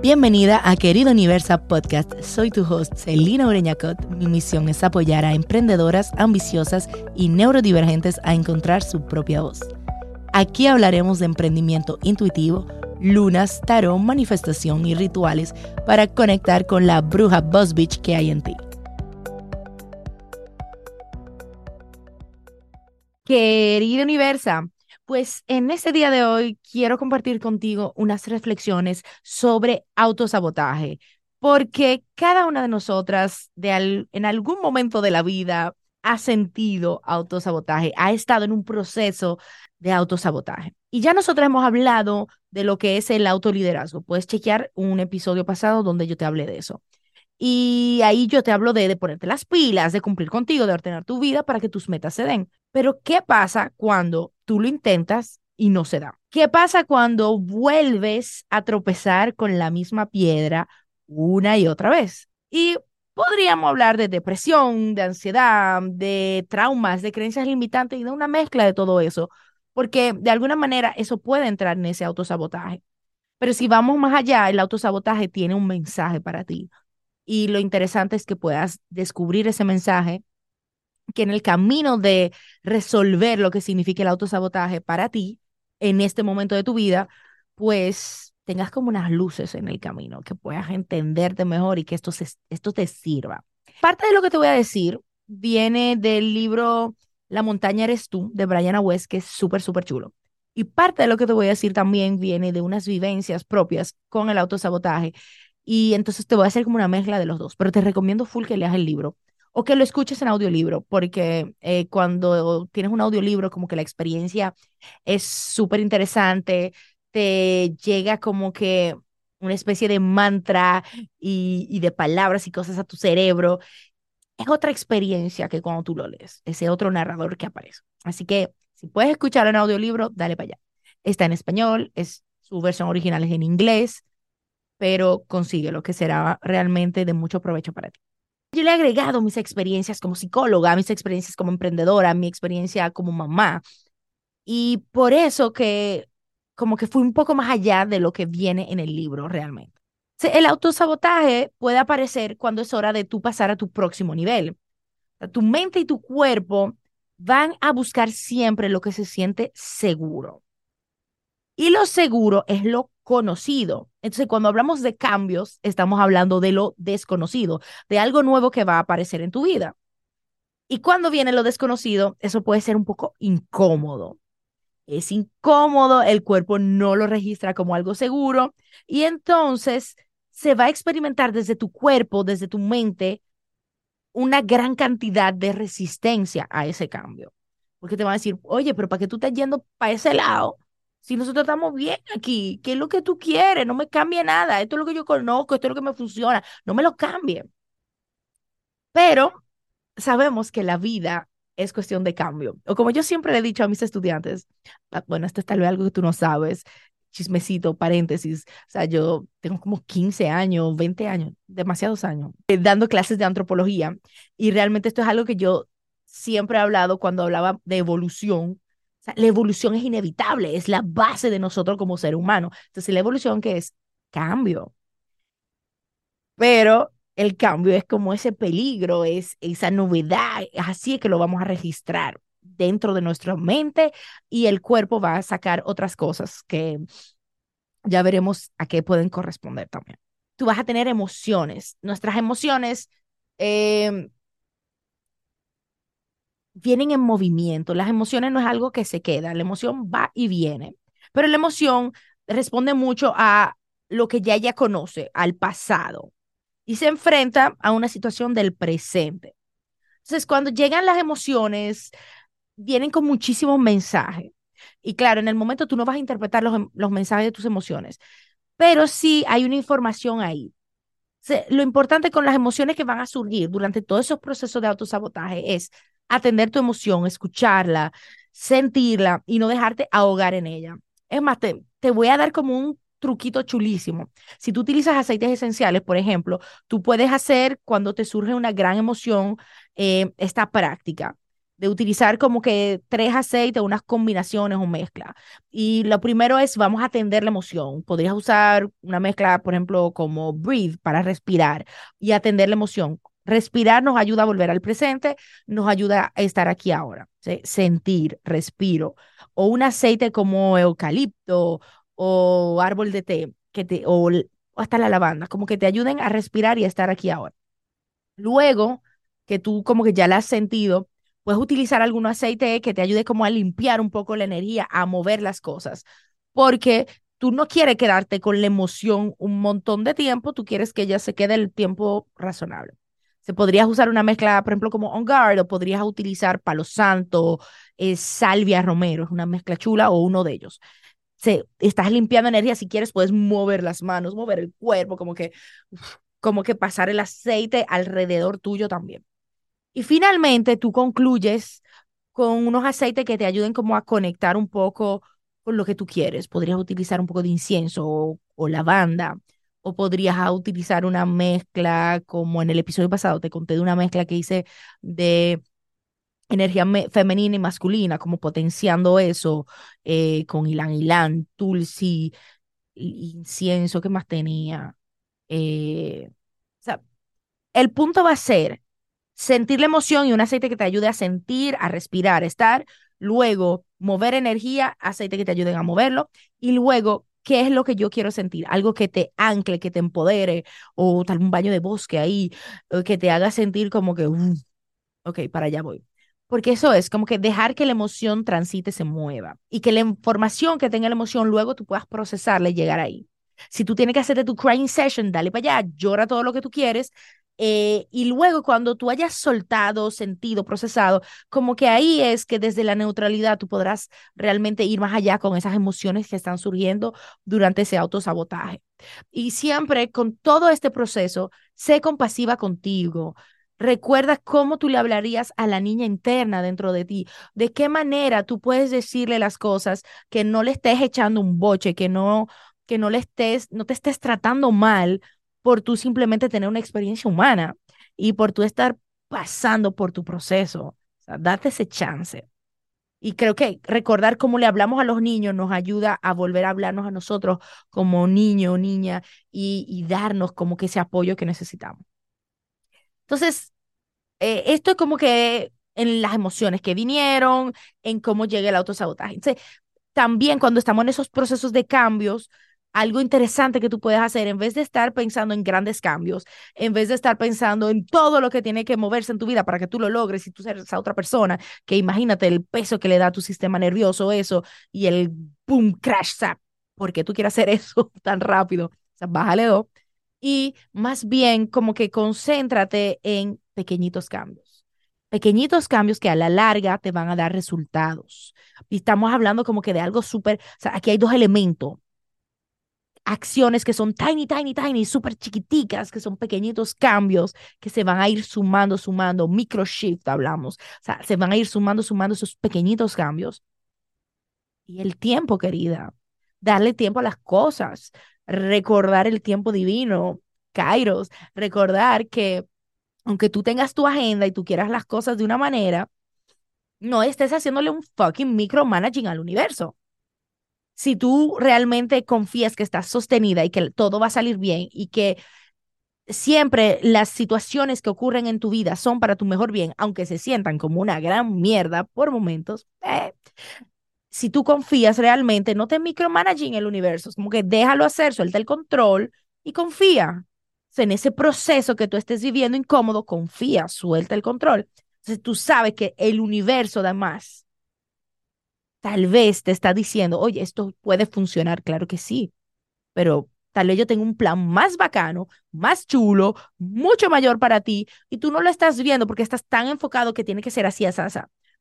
Bienvenida a Querido Universa Podcast. Soy tu host, Celina Ureñacot. Mi misión es apoyar a emprendedoras ambiciosas y neurodivergentes a encontrar su propia voz. Aquí hablaremos de emprendimiento intuitivo, lunas, tarot, manifestación y rituales para conectar con la bruja Boss Bitch que hay en ti. Querida Universa, pues en este día de hoy quiero compartir contigo unas reflexiones sobre autosabotaje, porque cada una de nosotras de en algún momento de la vida ha sentido autosabotaje, ha estado en un proceso de autosabotaje. Y ya nosotros hemos hablado de lo que es el autoliderazgo. Puedes chequear un episodio pasado donde yo te hablé de eso. Y ahí yo te hablo de, de ponerte las pilas, de cumplir contigo, de ordenar tu vida para que tus metas se den. Pero ¿qué pasa cuando tú lo intentas y no se da? ¿Qué pasa cuando vuelves a tropezar con la misma piedra una y otra vez? Y podríamos hablar de depresión, de ansiedad, de traumas, de creencias limitantes y de una mezcla de todo eso, porque de alguna manera eso puede entrar en ese autosabotaje. Pero si vamos más allá, el autosabotaje tiene un mensaje para ti y lo interesante es que puedas descubrir ese mensaje, que en el camino de resolver lo que significa el autosabotaje para ti, en este momento de tu vida, pues tengas como unas luces en el camino, que puedas entenderte mejor y que esto, esto te sirva. Parte de lo que te voy a decir viene del libro La montaña eres tú, de Brian West, que es súper, súper chulo. Y parte de lo que te voy a decir también viene de unas vivencias propias con el autosabotaje y entonces te voy a hacer como una mezcla de los dos, pero te recomiendo full que leas el libro o que lo escuches en audiolibro, porque eh, cuando tienes un audiolibro, como que la experiencia es súper interesante, te llega como que una especie de mantra y, de palabras y cosas a tu cerebro. Es otra experiencia que cuando tú lo lees, ese otro narrador que aparece. Así que si puedes escucharlo en audiolibro, dale para allá. Está en español, es su versión original es en inglés pero consigue lo que será realmente de mucho provecho para ti. Yo le he agregado mis experiencias como psicóloga, mis experiencias como emprendedora, mi experiencia como mamá. Y por eso que como que fui un poco más allá de lo que viene en el libro realmente. El autosabotaje puede aparecer cuando es hora de tú pasar a tu próximo nivel. Tu mente y tu cuerpo van a buscar siempre lo que se siente seguro. Y lo seguro es lo conocido. Entonces, cuando hablamos de cambios, estamos hablando de lo desconocido, de algo nuevo que va a aparecer en tu vida. Y cuando viene lo desconocido, eso puede ser un poco incómodo. Es incómodo, el cuerpo no lo registra como algo seguro y entonces se va a experimentar desde tu cuerpo, desde tu mente, una gran cantidad de resistencia a ese cambio. Porque te van a decir, oye, pero ¿para qué tú estás yendo para ese lado? Si nosotros estamos bien aquí, ¿qué es lo que tú quieres? No me cambie nada. Esto es lo que yo conozco, esto es lo que me funciona. No me lo cambie. Pero sabemos que la vida es cuestión de cambio. O como yo siempre le he dicho a mis estudiantes, ah, bueno, esto es tal vez algo que tú no sabes, chismecito, paréntesis, o sea, yo tengo como 15 años, 20 años, demasiados años, eh, dando clases de antropología y realmente esto es algo que yo siempre he hablado cuando hablaba de evolución, la evolución es inevitable, es la base de nosotros como ser humano. Entonces, la evolución que es cambio. Pero el cambio es como ese peligro, es esa novedad, así es que lo vamos a registrar dentro de nuestra mente y el cuerpo va a sacar otras cosas que ya veremos a qué pueden corresponder también. Tú vas a tener emociones. Nuestras emociones eh, vienen en movimiento. Las emociones no es algo que se queda, la emoción va y viene. Pero la emoción responde mucho a lo que ya ella conoce, al pasado, y se enfrenta a una situación del presente. Entonces, cuando llegan las emociones, vienen con muchísimos mensajes. Y claro, en el momento tú no vas a interpretar los, los mensajes de tus emociones, pero sí hay una información ahí. lo importante con las emociones que van a surgir durante todos esos procesos de autosabotaje es atender tu emoción, escucharla, sentirla y no dejarte ahogar en ella. Es más, te, te voy a dar como un truquito chulísimo. Si tú utilizas aceites esenciales, por ejemplo, tú puedes hacer cuando te surge una gran emoción eh, esta práctica. de utilizar como que tres aceites, unas combinaciones o mezcla. Y lo primero es, vamos a atender la emoción. Podrías usar una mezcla, por ejemplo, como Breathe para respirar y atender la emoción. Respirar nos ayuda a volver al presente, nos ayuda a estar aquí ahora, sentir, respiro. O un aceite como eucalipto o árbol de té, que te, o hasta la lavanda, como que te ayuden a respirar y a estar aquí ahora. Luego que tú como que ya la has sentido, puedes utilizar algún aceite que te ayude como a limpiar un poco la energía, a mover las cosas, porque tú no quieres quedarte con la emoción un montón de tiempo, tú quieres que ella se quede el tiempo razonable. Se podrías usar una mezcla, por ejemplo, como On Guard, o podrías utilizar Palo Santo, eh, Salvia Romero, es una mezcla chula, o uno de ellos. Se, estás limpiando energía, si quieres puedes mover las manos, mover el cuerpo, como que, como que pasar el aceite alrededor tuyo también. Y finalmente tú concluyes con unos aceites que te ayuden como a conectar un poco con lo que tú quieres. Podrías utilizar un poco de incienso o, lavanda, o podrías utilizar una mezcla, como en el episodio pasado te conté de una mezcla que hice de energía femenina y masculina, como potenciando eso eh, con ilan ilan, tulsi, incienso, ¿qué más tenía? Eh, o sea, el punto va a ser sentir la emoción y un aceite que te ayude a sentir, a respirar, estar, luego mover energía, aceite que te ayuden a moverlo y luego qué es lo que yo quiero sentir, algo que te ancle, que te empodere o tal un baño de bosque ahí, que te haga sentir como que, ok, para allá voy. Porque eso es como que dejar que la emoción transite, se mueva y que la información que tenga la emoción luego tú puedas procesarla y llegar ahí. Si tú tienes que hacerte tu crying session, dale para allá, llora todo lo que tú quieres eh, y luego cuando tú hayas soltado, sentido, procesado, como que ahí es que desde la neutralidad tú podrás realmente ir más allá con esas emociones que están surgiendo durante ese autosabotaje. Y siempre con todo este proceso, sé compasiva contigo. Recuerda cómo tú le hablarías a la niña interna dentro de ti, de qué manera tú puedes decirle las cosas que no le estés echando un boche, que no que no le estés no te estés tratando mal por tú simplemente tener una experiencia humana y por tú estar pasando por tu proceso. O sea, ese chance. Y creo que recordar cómo le hablamos a los niños nos ayuda a volver a hablarnos a nosotros como niño o niña y, y darnos como que ese apoyo que necesitamos. Entonces, eh, esto es como que en las emociones que vinieron, en cómo llega el autosabotaje. Entonces, también cuando estamos en esos procesos de cambios, algo interesante que tú puedes hacer en vez de estar pensando en grandes cambios, en vez de estar pensando en todo lo que tiene que moverse en tu vida para que tú lo logres y tú seas esa otra persona, que imagínate el peso que le da a tu sistema nervioso eso y el boom, crash, zap, porque tú quieres hacer eso tan rápido, o sea, bájale dos. Y más bien como que concéntrate en pequeñitos cambios. Pequeñitos cambios que a la larga te van a dar resultados. Y estamos hablando como que de algo súper, aquí hay dos elementos acciones que son tiny, tiny, tiny, súper chiquiticas, que son pequeñitos cambios que se van a ir sumando, sumando, micro shift hablamos, o sea, se van a ir sumando, sumando esos pequeñitos cambios. Y el tiempo, querida, darle tiempo a las cosas, recordar el tiempo divino, Kairos, recordar que aunque tú tengas tu agenda y tú quieras las cosas de una manera, no estés haciéndole un fucking micromanaging al universo si tú realmente confías que estás sostenida y que todo va a salir bien y que siempre las situaciones que ocurren en tu vida son para tu mejor bien, aunque se sientan como una gran mierda por momentos, eh, si tú confías realmente, no te micromanaging el universo, como que déjalo hacer, suelta el control y confía. en ese proceso que tú estés viviendo incómodo, confía, suelta el control. Entonces tú sabes que el universo da más tal vez te está diciendo, oye, esto puede funcionar, claro que sí, pero tal vez yo tengo un plan más bacano, más chulo, mucho mayor para ti, y tú no lo estás viendo porque estás tan enfocado que tiene que ser así, así, así.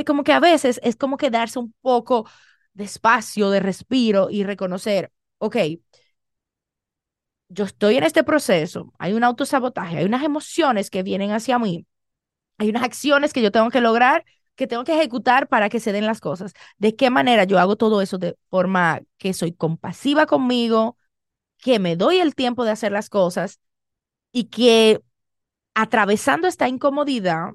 O como que a veces es como que darse un poco de espacio, de respiro y reconocer, ok, yo estoy en este proceso, hay un autosabotaje, hay unas emociones que vienen hacia mí, hay unas acciones que yo tengo que lograr que tengo que ejecutar para que se den las cosas. ¿De qué manera yo hago todo eso de forma que soy compasiva conmigo, que me doy el tiempo de hacer las cosas y que atravesando esta incomodidad,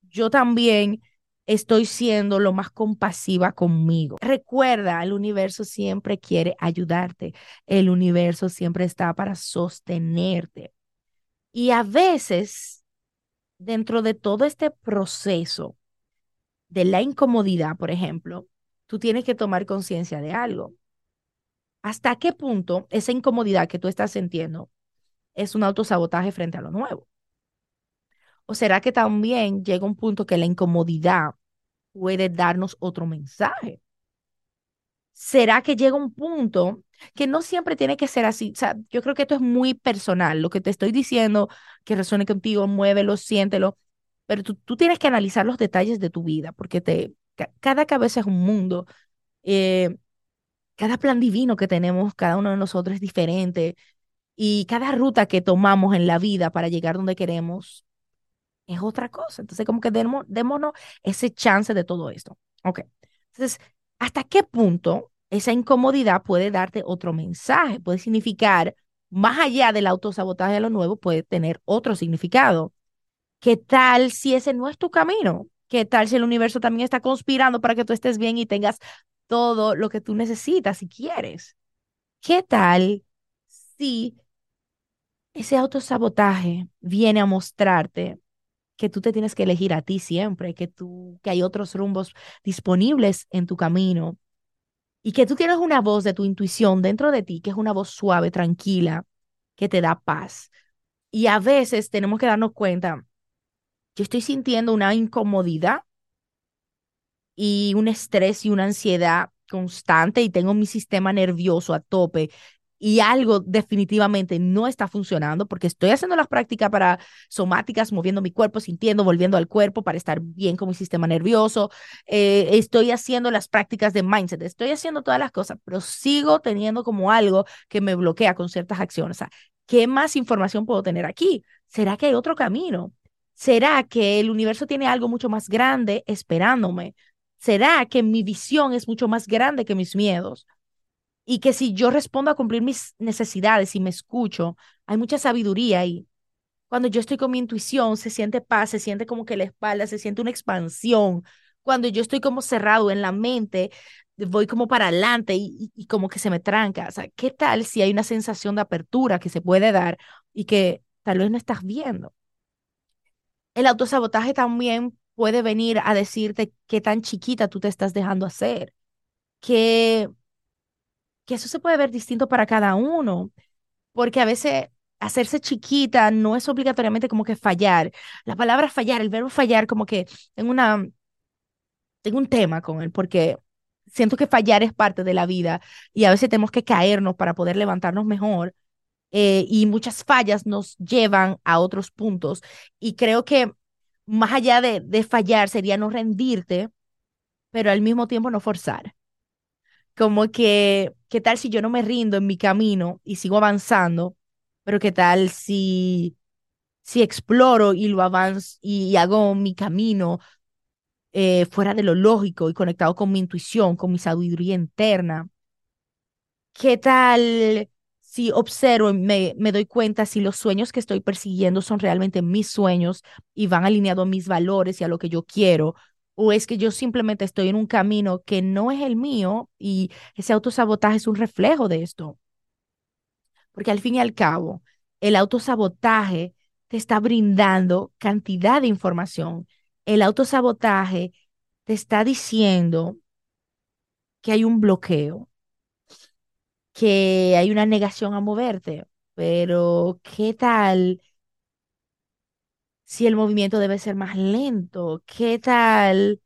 yo también estoy siendo lo más compasiva conmigo. Recuerda, el universo siempre quiere ayudarte. El universo siempre está para sostenerte. Y a veces, dentro de todo este proceso de la incomodidad, por ejemplo, tú tienes que tomar conciencia de algo. ¿Hasta qué punto esa incomodidad que tú estás sintiendo es un autosabotaje frente a lo nuevo? ¿O será que también llega un punto que la incomodidad puede darnos otro mensaje? ¿Será que llega un punto que no siempre tiene que ser así? O sea, yo creo que esto es muy personal. Lo que te estoy diciendo, que resuene contigo, muévelo, siéntelo, pero tú, tú tienes que analizar los detalles de tu vida, porque te, cada cabeza es un mundo. Eh, cada plan divino que tenemos, cada uno de nosotros es diferente. Y cada ruta que tomamos en la vida para llegar donde queremos es otra cosa. Entonces, como que démonos ese chance de todo esto. Ok. Entonces, ¿hasta qué punto esa incomodidad puede darte otro mensaje? Puede significar, más allá del autosabotaje de lo nuevo, puede tener otro significado. ¿Qué tal si ese no es tu camino? ¿Qué tal si el universo también está conspirando para que tú estés bien y tengas todo lo que tú necesitas y quieres? ¿Qué tal si ese autosabotaje viene a mostrarte que tú te tienes que elegir a ti siempre, que tú, que hay otros rumbos disponibles en tu camino y que tú tienes una voz de tu intuición dentro de ti, que es una voz suave, tranquila, que te da paz. Y a veces tenemos que darnos cuenta, yo estoy sintiendo una incomodidad y un estrés y una ansiedad constante y tengo mi sistema nervioso a tope y algo definitivamente no está funcionando porque estoy haciendo las prácticas para somáticas, moviendo mi cuerpo, sintiendo, volviendo al cuerpo para estar bien con mi sistema nervioso. Eh, estoy haciendo las prácticas de mindset, estoy haciendo todas las cosas, pero sigo teniendo como algo que me bloquea con ciertas acciones. ¿qué más información puedo tener aquí? ¿Será que hay otro camino? ¿Será que el universo tiene algo mucho más grande esperándome? ¿Será que mi visión es mucho más grande que mis miedos? y que si yo respondo a cumplir mis necesidades y me escucho, hay mucha sabiduría ahí. Cuando yo estoy con mi intuición, se siente paz, se siente como que la espalda, se siente una expansión. Cuando yo estoy como cerrado en la mente, voy como para adelante y, como que se me tranca. O sea, ¿qué tal si hay una sensación de apertura que se puede dar y que tal vez no estás viendo? El autosabotaje también puede venir a decirte qué tan chiquita tú te estás dejando hacer, que que eso se puede ver distinto para cada uno, porque a veces hacerse chiquita no es obligatoriamente como que fallar. La palabra fallar, el verbo fallar, como que tengo tengo un tema con él, porque siento que fallar es parte de la vida y a veces tenemos que caernos para poder levantarnos mejor. Eh, y muchas fallas nos llevan a otros puntos. Y creo que más allá de, de fallar sería no rendirte, pero al mismo tiempo no forzar. Como que, ¿qué tal si yo no me rindo en mi camino y sigo avanzando? Pero ¿qué tal si, si exploro y lo avanzo y, hago mi camino eh, fuera de lo lógico y conectado con mi intuición, con mi sabiduría interna? ¿Qué tal si observo me, me doy cuenta si los sueños que estoy persiguiendo son realmente mis sueños y van alineados a mis valores y a lo que yo quiero? o es que yo simplemente estoy en un camino que no es el mío y ese autosabotaje es un reflejo de esto. Porque al fin y al cabo, el autosabotaje te está brindando cantidad de información. El autosabotaje te está diciendo que hay un bloqueo, que hay una negación a moverte, pero ¿qué tal si el movimiento debe ser más lento? ¿Qué tal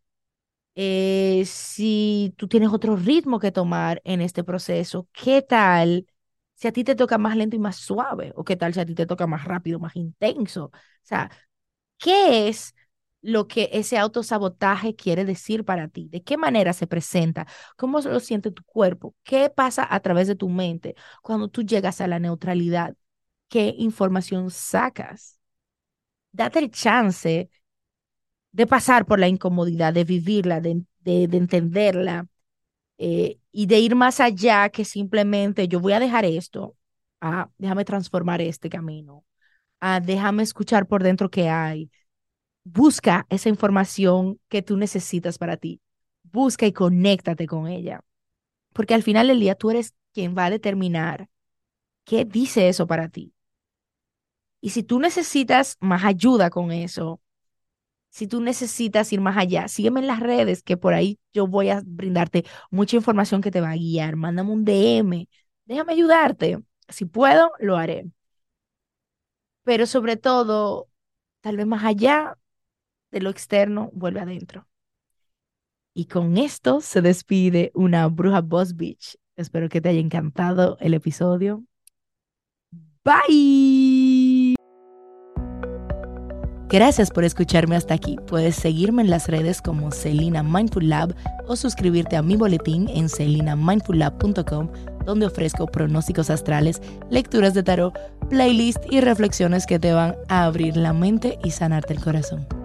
eh, si tú tienes otro ritmo que tomar en este proceso? ¿Qué tal si a ti te toca más lento y más suave? ¿O qué tal si a ti te toca más rápido, más intenso? O sea, ¿qué es lo que ese autosabotaje quiere decir para ti? ¿De qué manera se presenta? ¿Cómo lo siente tu cuerpo? ¿Qué pasa a través de tu mente cuando tú llegas a la neutralidad? ¿Qué información sacas? date el chance de pasar por la incomodidad, de vivirla, de, de, entenderla eh, y de ir más allá que simplemente yo voy a dejar esto, ah, déjame transformar este camino, ah, déjame escuchar por dentro qué hay. Busca esa información que tú necesitas para ti. Busca y conéctate con ella. Porque al final del día tú eres quien va a determinar qué dice eso para ti. Y si tú necesitas más ayuda con eso, si tú necesitas ir más allá, sígueme en las redes, que por ahí yo voy a brindarte mucha información que te va a guiar. Mándame un DM, déjame ayudarte. Si puedo, lo haré. Pero sobre todo, tal vez más allá de lo externo, vuelve adentro. Y con esto se despide una bruja Boss Beach. Espero que te haya encantado el episodio. Bye. Gracias por escucharme hasta aquí. Puedes seguirme en las redes como Celina Mindful Lab o suscribirte a mi boletín en celinamindfullab.com, donde ofrezco pronósticos astrales, lecturas de tarot, playlist y reflexiones que te van a abrir la mente y sanarte el corazón.